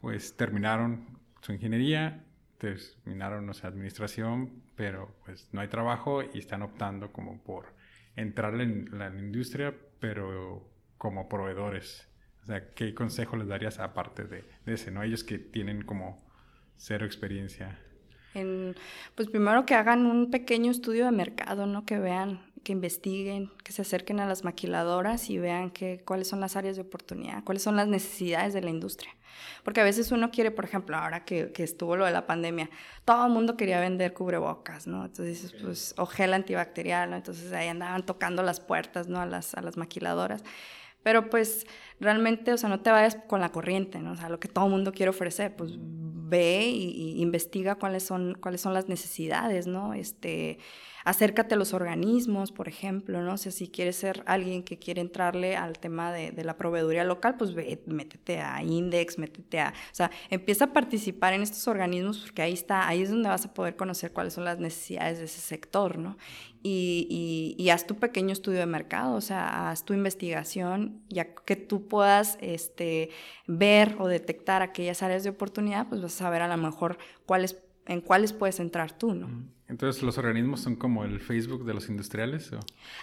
pues terminaron su ingeniería, terminaron, no sé, administración, pero pues no hay trabajo y están optando como por entrar en la industria, pero como proveedores. O sea, ¿qué consejo les darías aparte de, de ese, no? Ellos que tienen como cero experiencia. En, pues primero que hagan un pequeño estudio de mercado, ¿no? Que vean que investiguen, que se acerquen a las maquiladoras y vean que, cuáles son las áreas de oportunidad, cuáles son las necesidades de la industria. Porque a veces uno quiere, por ejemplo, ahora que, que estuvo lo de la pandemia, todo el mundo quería vender cubrebocas, ¿no? Entonces dices, pues, o gel antibacterial, ¿no? Entonces ahí andaban tocando las puertas, ¿no? A las, a las maquiladoras. Pero pues realmente, o sea, no te vayas con la corriente, ¿no? O sea, lo que todo el mundo quiere ofrecer, pues ve y, y investiga cuáles son, cuáles son las necesidades, ¿no? Este, acércate a los organismos, por ejemplo, ¿no? O si quieres ser alguien que quiere entrarle al tema de, la proveeduría local, pues ve, métete a Index, métete a, o sea, empieza a participar en estos organismos porque ahí está, ahí es donde vas a poder conocer cuáles son las necesidades de ese sector, ¿no? Y, y, haz tu pequeño estudio de mercado, o sea, haz tu investigación, ya que tú puedas este, ver o detectar aquellas áreas de oportunidad, pues vas a saber a lo mejor cuáles, en cuáles puedes entrar tú, ¿no? Entonces, ¿los organismos son como el Facebook de los industriales?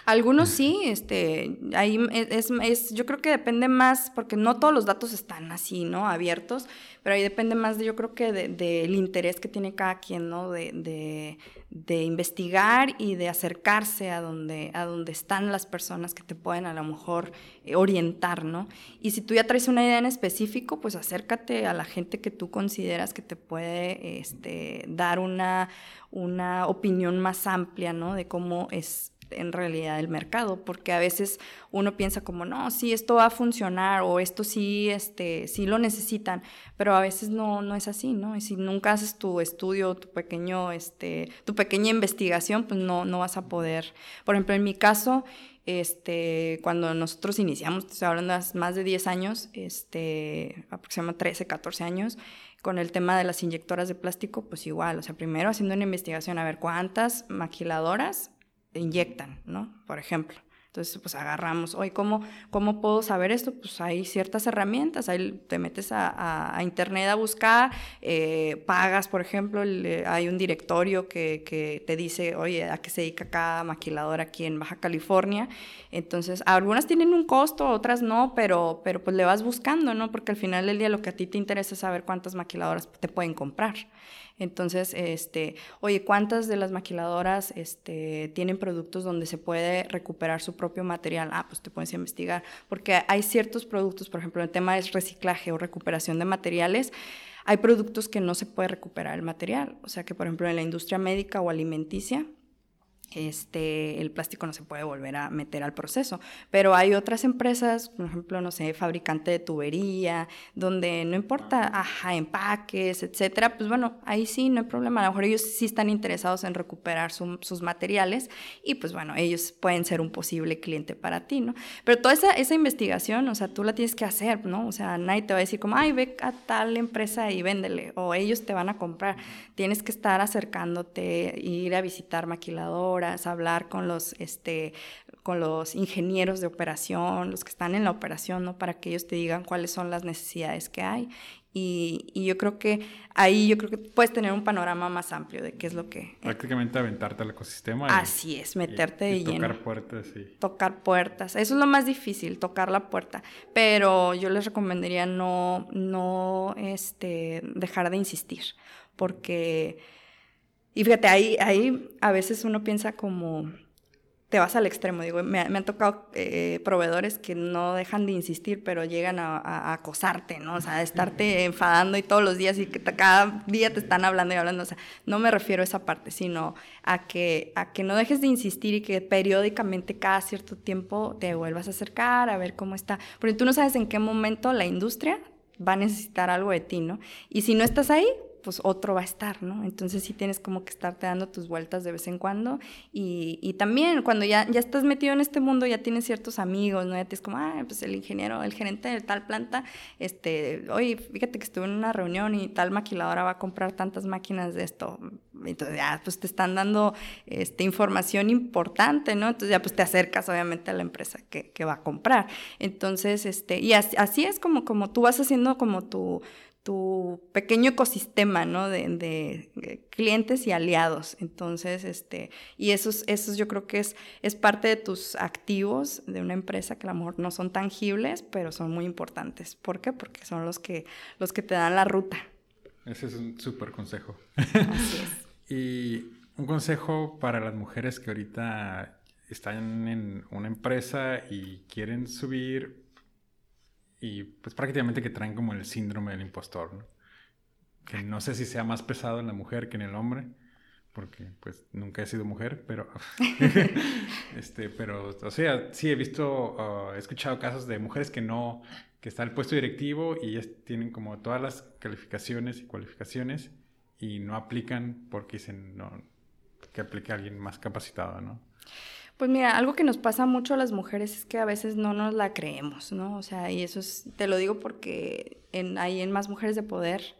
Algunos sí, este, ahí es, es, yo creo que depende más, porque no todos los datos están así, ¿no? Abiertos, pero ahí depende más de, yo creo que del de, interés que tiene cada quien, ¿no? De, de, de, investigar y de acercarse a donde, a donde están las personas que te pueden a lo mejor eh, orientar, ¿no? Y si tú ya traes una idea en específico, pues acércate a la gente que tú consideras que te puede este, dar una, una opinión más amplia, ¿no? De cómo es en realidad el mercado, porque a veces uno piensa como, no, sí, esto va a funcionar o esto sí, este, sí lo necesitan, pero a veces no, no es así, ¿no? Y si nunca haces tu estudio, tu pequeño, este, tu pequeña investigación, pues no, no vas a poder. Por ejemplo, en mi caso, este, cuando nosotros iniciamos, estoy hablando de más de 10 años, este, aproximadamente 13, 14 años, con el tema de las inyectoras de plástico, pues igual, o sea, primero haciendo una investigación a ver cuántas maquiladoras inyectan, ¿no? Por ejemplo. Entonces, pues agarramos, hoy, ¿cómo, ¿cómo puedo saber esto? Pues hay ciertas herramientas, ahí te metes a, a, internet a buscar, eh, pagas, por ejemplo, hay un directorio que, que, te dice, oye, ¿a qué se dedica cada maquiladora aquí en Baja California? Entonces, algunas tienen un costo, otras no, pero, pero pues le vas buscando, ¿no? Porque al final del día lo que a ti te interesa es saber cuántas maquiladoras te pueden comprar. Entonces, este, oye, ¿cuántas de las maquiladoras este, tienen productos donde se puede recuperar su propio material? Ah, pues te puedes investigar, porque hay ciertos productos, por ejemplo, el tema es reciclaje o recuperación de materiales. Hay productos que no se puede recuperar el material, o sea que por ejemplo en la industria médica o alimenticia este, el plástico no se puede volver a meter al proceso. Pero hay otras empresas, por ejemplo, no sé, fabricante de tubería, donde no importa, ajá, empaques, etcétera, pues bueno, ahí sí no hay problema. A lo mejor ellos sí están interesados en recuperar sus materiales y pues bueno, ellos pueden ser un posible cliente para ti, ¿no? Pero toda esa, esa investigación, o sea, tú la tienes que hacer, ¿no? O sea, nadie te va a decir como, ay, ve a tal empresa y véndele, o ellos te van a comprar. Tienes que estar acercándote, ir a visitar hablar con los, este, con los ingenieros de operación, los que están en la operación, ¿no? Para que ellos te digan cuáles son las necesidades que hay. Y, y, yo creo que ahí yo creo que puedes tener un panorama más amplio de qué es lo que... Prácticamente aventarte al ecosistema. así es, meterte y, de lleno. Tocar puertas, sí. Tocar puertas. Eso es lo más difícil, tocar la puerta. Pero yo les recomendaría no, no este, dejar de insistir, porque y fíjate, ahí, ahí a veces uno piensa como, te vas al extremo, digo, me, han tocado eh, proveedores que no dejan de insistir, pero llegan a, acosarte, ¿no? O sea, a estarte enfadando y todos los días y que cada día te están hablando y hablando, o sea, no me refiero a esa parte, sino a que, a que no dejes de insistir y que periódicamente, cada cierto tiempo, te vuelvas a acercar a ver cómo está, porque tú no sabes en qué momento la industria va a necesitar algo de ti, ¿no? Y si no estás ahí, pues otro va a estar, ¿no? Entonces sí tienes como que estarte dando tus vueltas de vez en cuando y, y también cuando ya, ya estás metido en este mundo ya tienes ciertos amigos, ¿no? Ya tienes como, ah, pues el ingeniero, el gerente de tal planta, este, oye, fíjate que estuve en una reunión y tal maquiladora va a comprar tantas máquinas de esto. Entonces ya pues te están dando este, información importante, ¿no? Entonces ya pues te acercas obviamente a la empresa que, que va a comprar. Entonces, este, y así, así es como, como tú vas haciendo como tu tu pequeño ecosistema, ¿no? De, de, clientes y aliados. Entonces, este, y esos, esos yo creo que es, es parte de tus activos de una empresa que a lo mejor no son tangibles, pero son muy importantes. ¿Por qué? Porque son los que, los que te dan la ruta. Ese es un súper consejo. Así es. y un consejo para las mujeres que ahorita están en una empresa y quieren subir y pues prácticamente que traen como el síndrome del impostor, ¿no? Que no sé si sea más pesado en la mujer que en el hombre, porque pues nunca he sido mujer, pero este, pero o sea, sí he visto, uh, he escuchado casos de mujeres que no, que está el puesto directivo y tienen como todas las calificaciones y cualificaciones y no aplican porque dicen, no, que aplique a alguien más capacitado, ¿no? Pues mira, algo que nos pasa mucho a las mujeres es que a veces no nos la creemos, ¿no? O sea, y eso es, te lo digo porque en, hay en más mujeres de poder,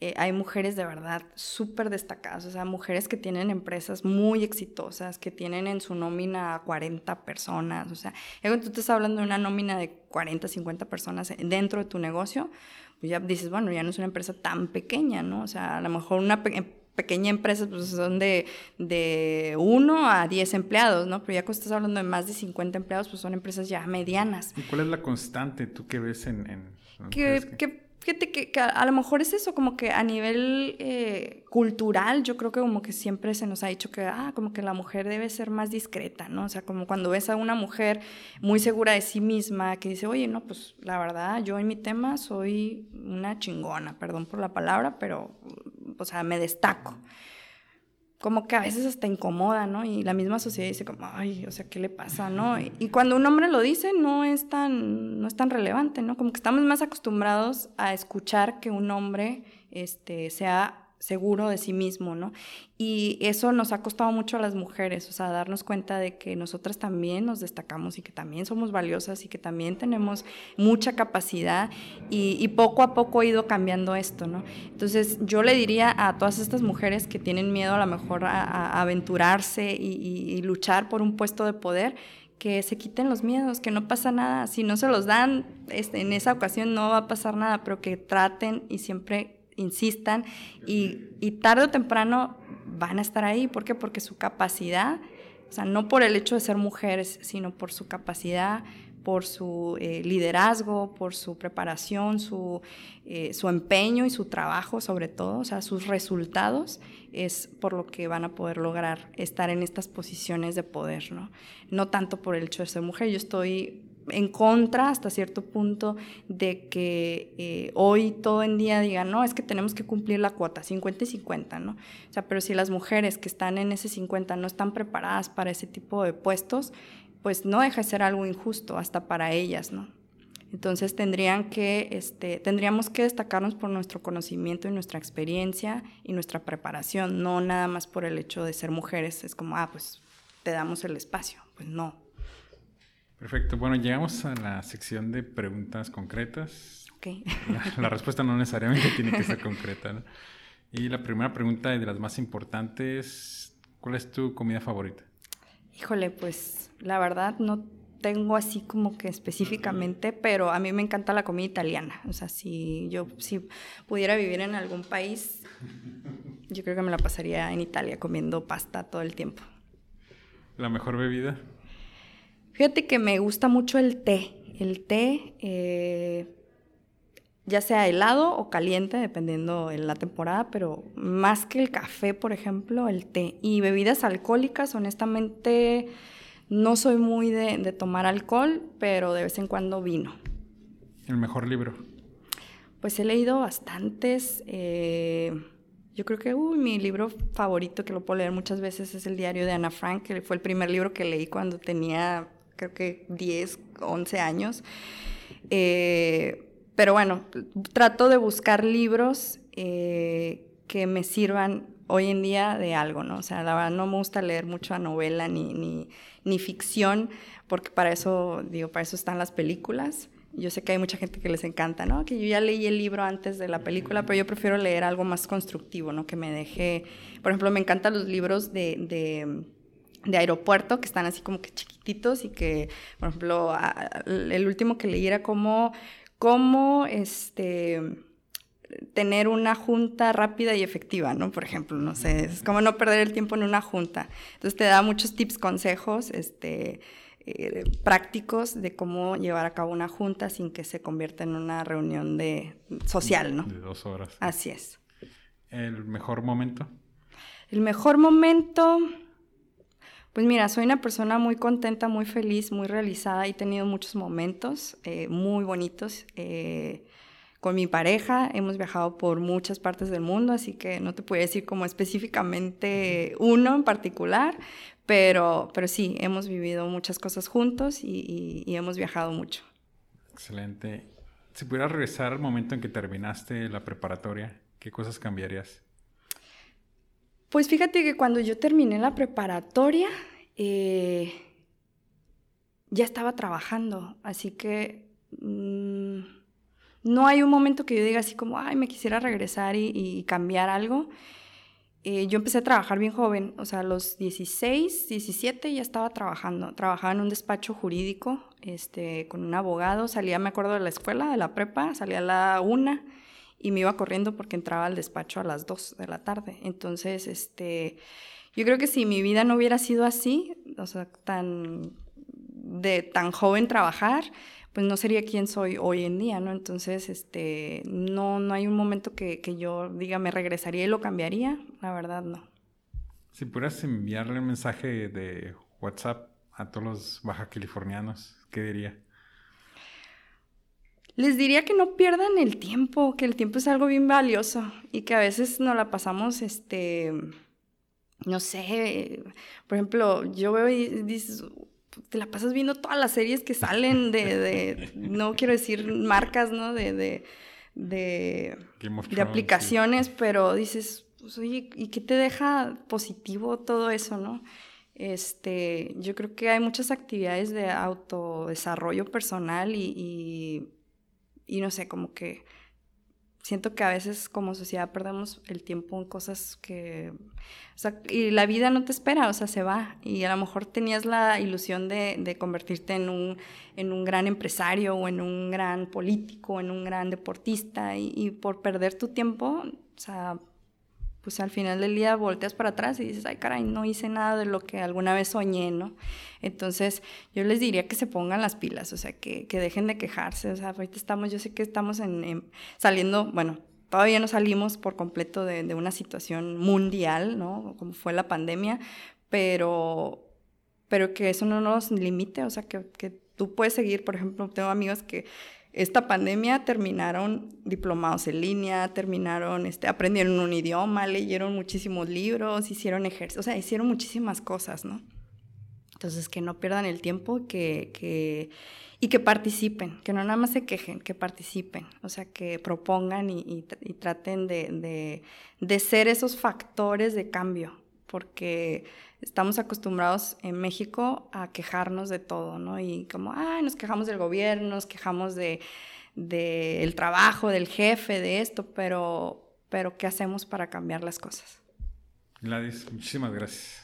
eh, hay mujeres de verdad súper destacadas, o sea, mujeres que tienen empresas muy exitosas, que tienen en su nómina 40 personas, o sea, cuando tú estás hablando de una nómina de 40, 50 personas dentro de tu negocio, pues ya dices, bueno, ya no es una empresa tan pequeña, ¿no? O sea, a lo mejor una pequeña empresa pues son de, de 1 a 10 empleados, ¿no? Pero ya cuando estás hablando de más de 50 empleados, pues son empresas ya medianas. ¿Y cuál es la constante tú que ves en... en que, que Fíjate que, a lo mejor es eso, como que a nivel eh, cultural, yo creo que como que siempre se nos ha dicho que, ah, como que la mujer debe ser más discreta, ¿no? O sea, como cuando ves a una mujer muy segura de sí misma, que dice, oye, no, pues la verdad, yo en mi tema soy una chingona, perdón por la palabra, pero, o sea, me destaco como que a veces hasta incomoda, ¿no? Y la misma sociedad dice como, ay, o sea, ¿qué le pasa, no? Y, cuando un hombre lo dice, no es tan, no es tan relevante, ¿no? Como que estamos más acostumbrados a escuchar que un hombre este, sea seguro de sí mismo, ¿no? Y eso nos ha costado mucho a las mujeres, o sea, darnos cuenta de que nosotras también nos destacamos y que también somos valiosas y que también tenemos mucha capacidad y, poco a poco ha ido cambiando esto, ¿no? Entonces yo le diría a todas estas mujeres que tienen miedo a lo mejor a, aventurarse y, luchar por un puesto de poder, que se quiten los miedos, que no pasa nada, si no se los dan, este, en esa ocasión no va a pasar nada, pero que traten y siempre insistan y, tarde o temprano van a estar ahí. ¿Por qué? Porque su capacidad, o sea, no por el hecho de ser mujeres, sino por su capacidad, por su eh, liderazgo, por su preparación, su, eh, su empeño y su trabajo sobre todo, o sea, sus resultados, es por lo que van a poder lograr estar en estas posiciones de poder, ¿no? No tanto por el hecho de ser mujer, yo estoy en contra hasta cierto punto de que eh, hoy todo en día digan, no, es que tenemos que cumplir la cuota, 50 y 50, ¿no? O sea, pero si las mujeres que están en ese 50 no están preparadas para ese tipo de puestos, pues no deja de ser algo injusto hasta para ellas, ¿no? Entonces tendrían que, este, tendríamos que destacarnos por nuestro conocimiento y nuestra experiencia y nuestra preparación, no nada más por el hecho de ser mujeres. Es como, ah, pues te damos el espacio. Pues no, Perfecto. Bueno, llegamos a la sección de preguntas concretas. Ok. La, respuesta no necesariamente tiene que ser concreta. ¿no? Y la primera pregunta y de las más importantes, ¿cuál es tu comida favorita? Híjole, pues la verdad no tengo así como que específicamente, pero a mí me encanta la comida italiana. O sea, si yo si pudiera vivir en algún país, yo creo que me la pasaría en Italia comiendo pasta todo el tiempo. ¿La mejor bebida? Fíjate que me gusta mucho el té. El té, eh, ya sea helado o caliente, dependiendo de la temporada, pero más que el café, por ejemplo, el té. Y bebidas alcohólicas, honestamente, no soy muy de, tomar alcohol, pero de vez en cuando vino. ¿El mejor libro? Pues he leído bastantes. Eh, yo creo que mi libro favorito, que lo puedo leer muchas veces, es el diario de Ana Frank, que fue el primer libro que leí cuando tenía creo que 10, 11 años. Eh, pero bueno, trato de buscar libros eh, que me sirvan hoy en día de algo, ¿no? O sea, la verdad no me gusta leer mucho a novela ni, ni, ficción, porque para eso, digo, para eso están las películas. Yo sé que hay mucha gente que les encanta, ¿no? Que yo ya leí el libro antes de la película, pero yo prefiero leer algo más constructivo, ¿no? Que me deje, por ejemplo, me encantan los libros de aeropuerto que están así como que chiquititos y que, por ejemplo, el último que leí era como, cómo este, tener una junta rápida y efectiva, ¿no? Por ejemplo, no sé, es como no perder el tiempo en una junta. Entonces te da muchos tips, consejos, este, eh, prácticos de cómo llevar a cabo una junta sin que se convierta en una reunión de social, ¿no? De dos horas. Así es. ¿El mejor momento? El mejor momento... Pues mira, soy una persona muy contenta, muy feliz, muy realizada. He tenido muchos momentos eh, muy bonitos eh, con mi pareja. Hemos viajado por muchas partes del mundo, así que no te puedo decir como específicamente uno en particular, pero, pero sí, hemos vivido muchas cosas juntos y, y hemos viajado mucho. Excelente. Si pudieras regresar al momento en que terminaste la preparatoria, ¿qué cosas cambiarías? Pues fíjate que cuando yo terminé la preparatoria, eh, ya estaba trabajando, así que mm, no hay un momento que yo diga así como, ay, me quisiera regresar y, cambiar algo. Eh, yo empecé a trabajar bien joven, o sea, a los 16, 17 ya estaba trabajando. Trabajaba en un despacho jurídico este, con un abogado. Salía, me acuerdo, de la escuela, de la prepa, salía a la una y me iba corriendo porque entraba al despacho a las 2 de la tarde. Entonces, este, yo creo que si mi vida no hubiera sido así, o sea, tan de tan joven trabajar, pues no sería quien soy hoy en día, ¿no? Entonces, este, no, no hay un momento que, que yo diga me regresaría y lo cambiaría, la verdad no. Si pudieras enviarle un mensaje de WhatsApp a todos los baja californianos, ¿qué diría? Les diría que no pierdan el tiempo, que el tiempo es algo bien valioso y que a veces nos la pasamos, este, no sé, por ejemplo, yo veo y dices, te la pasas viendo todas las series que salen de, de no quiero decir marcas, ¿no? De, de, de, de aplicaciones, pero dices, pues, oye, ¿y qué te deja positivo todo eso, no? Este, yo creo que hay muchas actividades de autodesarrollo personal y y no sé, como que siento que a veces como sociedad perdemos el tiempo en cosas que, o sea, y la vida no te espera, o sea, se va. Y a lo mejor tenías la ilusión de, de convertirte en un, en un gran empresario o en un gran político, en un gran deportista, y, y por perder tu tiempo, o sea, pues al final del día volteas para atrás y dices, ay caray, no hice nada de lo que alguna vez soñé, ¿no? Entonces yo les diría que se pongan las pilas, o sea, que, que dejen de quejarse, o sea, ahorita estamos, yo sé que estamos en, saliendo, bueno, todavía no salimos por completo de, de, una situación mundial, ¿no? Como fue la pandemia, pero, pero que eso no nos limite, o sea, que, que tú puedes seguir, por ejemplo, tengo amigos que esta pandemia terminaron diplomados en línea, terminaron, este, aprendieron un idioma, leyeron muchísimos libros, hicieron ejercicio, o sea, hicieron muchísimas cosas, ¿no? Entonces, que no pierdan el tiempo que, que, y que participen, que no nada más se quejen, que participen, o sea, que propongan y, y, traten de, de, de ser esos factores de cambio, porque estamos acostumbrados en México a quejarnos de todo, ¿no? Y como, ah, nos quejamos del gobierno, nos quejamos de del trabajo, del jefe, de esto, pero, pero ¿qué hacemos para cambiar las cosas? Gladys, muchísimas gracias.